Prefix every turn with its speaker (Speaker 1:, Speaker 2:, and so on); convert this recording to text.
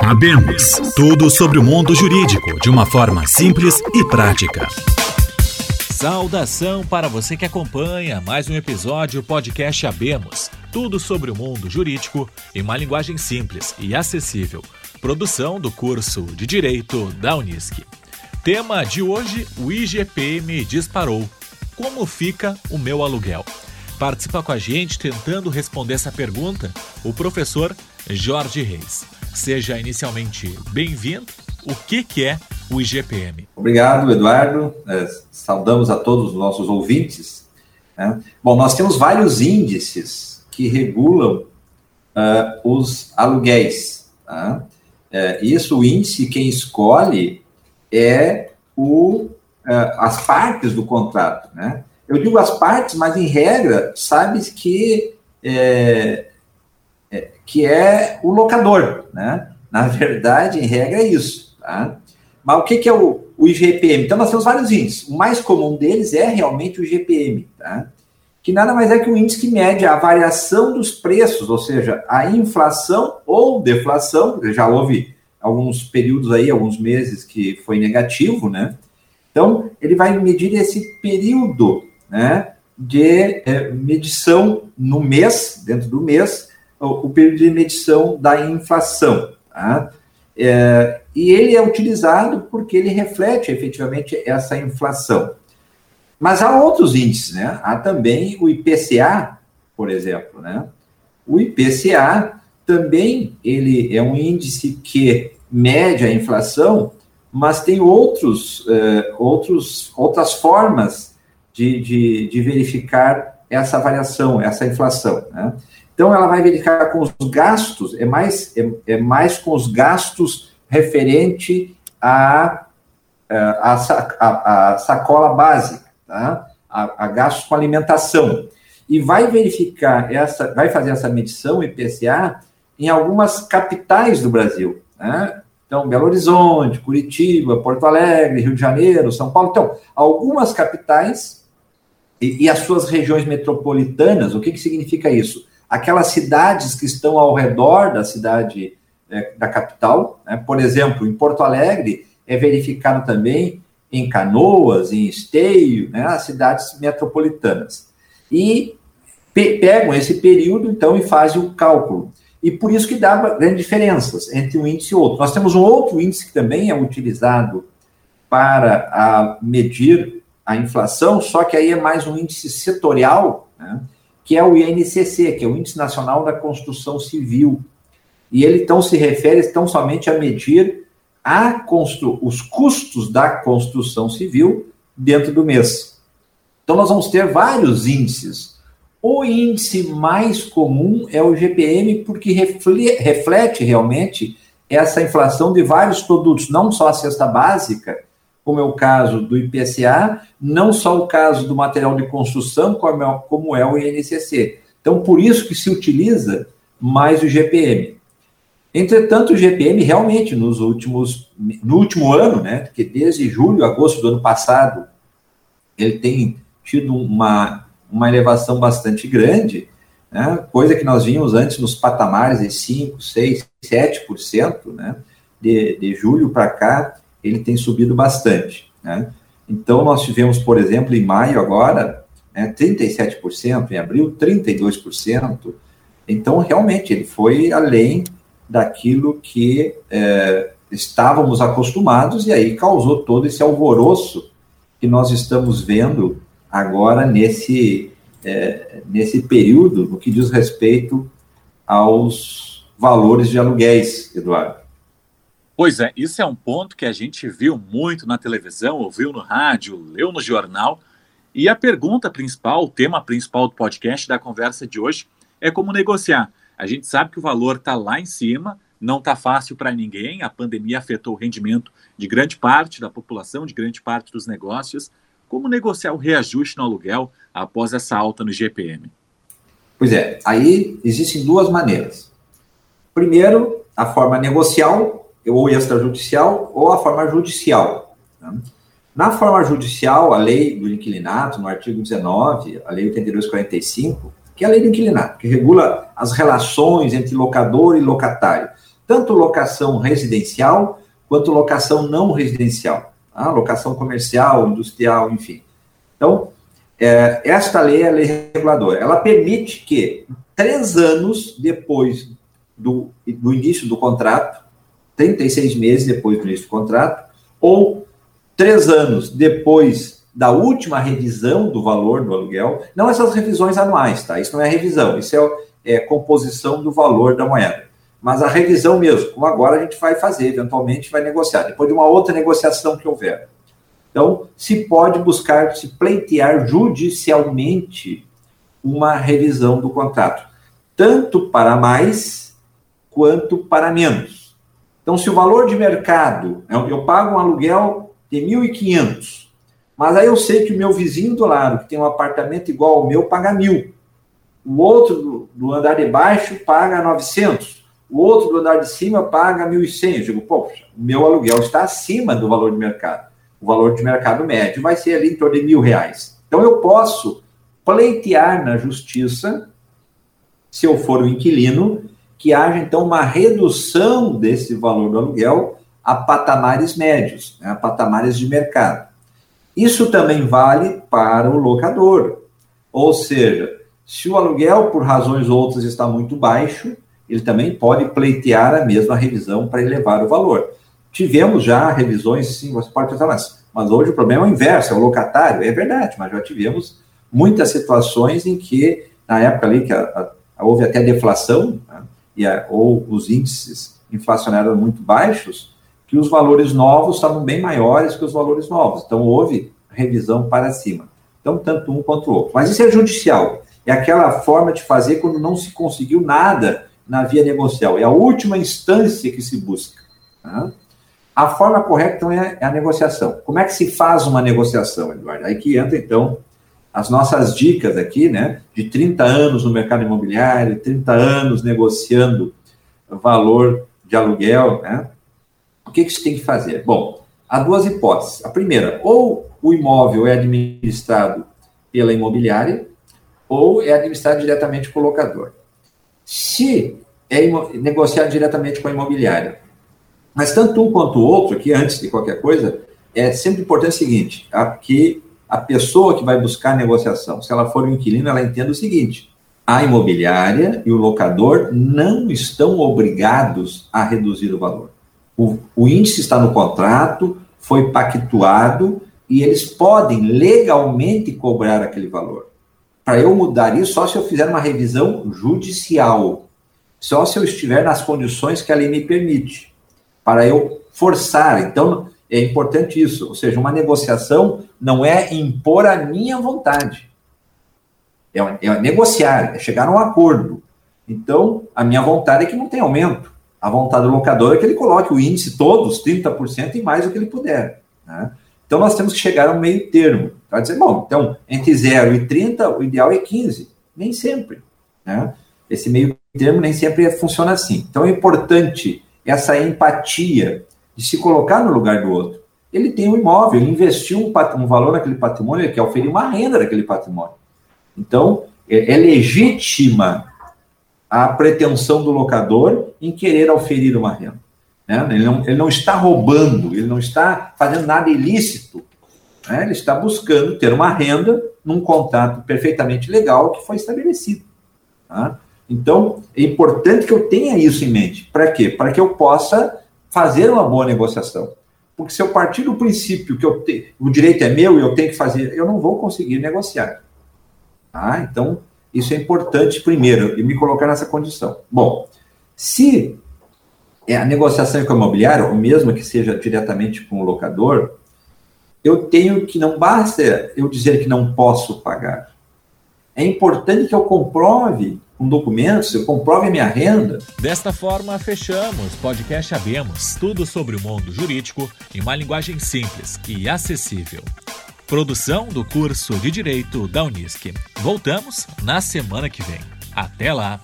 Speaker 1: Abemos tudo sobre o mundo jurídico de uma forma simples e prática.
Speaker 2: Saudação para você que acompanha mais um episódio do podcast Abemos. Tudo sobre o mundo jurídico em uma linguagem simples e acessível. Produção do curso de Direito da Unisc. Tema de hoje: o IGPM disparou. Como fica o meu aluguel? Participa com a gente tentando responder essa pergunta o professor Jorge Reis. Seja inicialmente bem-vindo. O que, que é o IGPM?
Speaker 3: Obrigado, Eduardo. É, saudamos a todos os nossos ouvintes. Né? Bom, nós temos vários índices que regulam uh, os aluguéis. Tá? É, isso, o índice, quem escolhe é o, uh, as partes do contrato. Né? Eu digo as partes, mas em regra, sabe que é, é, que é o locador, né? Na verdade, em regra, é isso. Tá? Mas o que, que é o, o IGPM? Então, nós temos vários índices. O mais comum deles é realmente o IGPM, tá? que nada mais é que um índice que mede a variação dos preços, ou seja, a inflação ou deflação, já houve alguns períodos aí, alguns meses que foi negativo, né? Então, ele vai medir esse período né, de é, medição no mês, dentro do mês, o, período de medição da inflação. Tá? É, e ele é utilizado porque ele reflete efetivamente essa inflação. Mas há outros índices, né? Há também o IPCA, por exemplo, né? O IPCA também ele é um índice que mede a inflação, mas tem outros, uh, outros, outras formas de, de, de verificar essa variação, essa inflação. Né? Então, ela vai verificar com os gastos, é mais, é, é mais com os gastos referente à a, a, a, sacola básica, tá? a, a gastos com alimentação. E vai verificar essa, vai fazer essa medição IPCA em algumas capitais do Brasil. Né? Então, Belo Horizonte, Curitiba, Porto Alegre, Rio de Janeiro, São Paulo. Então, algumas capitais e, e as suas regiões metropolitanas, o que, que significa isso? Aquelas cidades que estão ao redor da cidade é, da capital, né? por exemplo, em Porto Alegre, é verificado também em Canoas, em Esteio, né? as cidades metropolitanas. E pe pegam esse período, então, e fazem o cálculo. E por isso que dá grandes diferenças entre um índice e outro. Nós temos um outro índice que também é utilizado para a medir a inflação, só que aí é mais um índice setorial, né, que é o INCC, que é o Índice Nacional da Construção Civil. E ele então se refere tão somente a medir a constru os custos da construção civil dentro do mês. Então nós vamos ter vários índices. O índice mais comum é o GPM, porque reflete realmente essa inflação de vários produtos, não só a cesta básica, como é o caso do IPCA, não só o caso do material de construção, como é, é o INCC. Então, por isso que se utiliza mais o GPM. Entretanto, o GPM realmente nos últimos, no último ano, né, que desde julho, agosto do ano passado, ele tem tido uma, uma elevação bastante grande, né, coisa que nós vimos antes nos patamares de 5, 6, 7%, né, de, de julho para cá, ele tem subido bastante. Né? Então, nós tivemos, por exemplo, em maio agora, né, 37%, em abril, 32%. Então, realmente, ele foi além daquilo que é, estávamos acostumados e aí causou todo esse alvoroço que nós estamos vendo agora nesse, é, nesse período, no que diz respeito aos valores de aluguéis, Eduardo.
Speaker 2: Pois é, isso é um ponto que a gente viu muito na televisão, ouviu no rádio, leu no jornal. E a pergunta principal, o tema principal do podcast da conversa de hoje é como negociar. A gente sabe que o valor está lá em cima, não está fácil para ninguém. A pandemia afetou o rendimento de grande parte da população, de grande parte dos negócios. Como negociar o reajuste no aluguel após essa alta no GPM?
Speaker 3: Pois é, aí existem duas maneiras. Primeiro, a forma negocial, ou extrajudicial ou a forma judicial. Né? Na forma judicial, a lei do inquilinato, no artigo 19, a lei 8245, que é a lei do inquilinato, que regula as relações entre locador e locatário. tanto locação residencial quanto locação não residencial, tá? locação comercial, industrial, enfim. Então, é, esta lei é a lei reguladora. Ela permite que, três anos depois do, do início do contrato, 36 meses depois do início do contrato, ou três anos depois da última revisão do valor do aluguel, não essas revisões anuais, tá? Isso não é revisão, isso é, é composição do valor da moeda. Mas a revisão mesmo, como agora a gente vai fazer, eventualmente vai negociar, depois de uma outra negociação que houver. Então, se pode buscar, se pleitear judicialmente uma revisão do contrato, tanto para mais quanto para menos. Então, se o valor de mercado, eu pago um aluguel de 1.500, mas aí eu sei que o meu vizinho do lado, que tem um apartamento igual ao meu, paga mil. O outro do andar de baixo paga 900. O outro do andar de cima paga 1.100. Eu digo, poxa, o meu aluguel está acima do valor de mercado. O valor de mercado médio vai ser ali em torno de mil reais. Então eu posso pleitear na justiça, se eu for o inquilino, que haja então uma redução desse valor do aluguel a patamares médios, né, a patamares de mercado. Isso também vale para o locador. Ou seja, se o aluguel, por razões outras, está muito baixo, ele também pode pleitear a mesma revisão para elevar o valor. Tivemos já revisões, sim, você pode pensar, mas, mas hoje o problema é o inverso, é o locatário. É verdade, mas já tivemos muitas situações em que, na época ali, que a, a, houve até deflação, né, e a, ou os índices inflacionários muito baixos, que os valores novos estavam bem maiores que os valores novos. Então, houve revisão para cima. Então, tanto um quanto o outro. Mas isso é judicial. É aquela forma de fazer quando não se conseguiu nada na via negocial. É a última instância que se busca. Tá? A forma correta, então, é, é a negociação. Como é que se faz uma negociação, Eduardo? Aí que entra, então, as nossas dicas aqui, né? De 30 anos no mercado imobiliário, 30 anos negociando valor de aluguel, né? O que, que se tem que fazer? Bom, há duas hipóteses. A primeira, ou o imóvel é administrado pela imobiliária, ou é administrado diretamente pelo locador. Se é negociado diretamente com a imobiliária, mas tanto um quanto o outro, aqui antes de qualquer coisa, é sempre importante o seguinte, que a pessoa que vai buscar a negociação, se ela for um inquilino, ela entenda o seguinte, a imobiliária e o locador não estão obrigados a reduzir o valor. O, o índice está no contrato, foi pactuado e eles podem legalmente cobrar aquele valor. Para eu mudar isso, só se eu fizer uma revisão judicial, só se eu estiver nas condições que a lei me permite, para eu forçar. Então, é importante isso. Ou seja, uma negociação não é impor a minha vontade. É, é negociar, é chegar a um acordo. Então, a minha vontade é que não tenha aumento a vontade do locador é que ele coloque o índice todos, 30% e mais o que ele puder. Né? Então nós temos que chegar a um meio termo. Vai dizer, bom, então entre 0 e 30, o ideal é 15. Nem sempre. Né? Esse meio termo nem sempre funciona assim. Então é importante essa empatia de se colocar no lugar do outro. Ele tem um imóvel, ele investiu um, um valor naquele patrimônio, ele quer oferir uma renda daquele patrimônio. Então, é, é legítima a pretensão do locador em querer oferir uma renda. Né? Ele, não, ele não está roubando, ele não está fazendo nada ilícito. Né? Ele está buscando ter uma renda num contrato perfeitamente legal que foi estabelecido. Tá? Então, é importante que eu tenha isso em mente. Para quê? Para que eu possa fazer uma boa negociação. Porque se eu partir do princípio que eu te, o direito é meu e eu tenho que fazer, eu não vou conseguir negociar. Tá? Então, isso é importante primeiro, e me colocar nessa condição. Bom, se é a negociação com o imobiliário, ou mesmo que seja diretamente com o locador, eu tenho que, não basta eu dizer que não posso pagar. É importante que eu comprove com documentos, eu comprove minha renda.
Speaker 2: Desta forma, fechamos podcast Abemos, tudo sobre o mundo jurídico em uma linguagem simples e acessível. Produção do curso de Direito da Unisc. Voltamos na semana que vem. Até lá!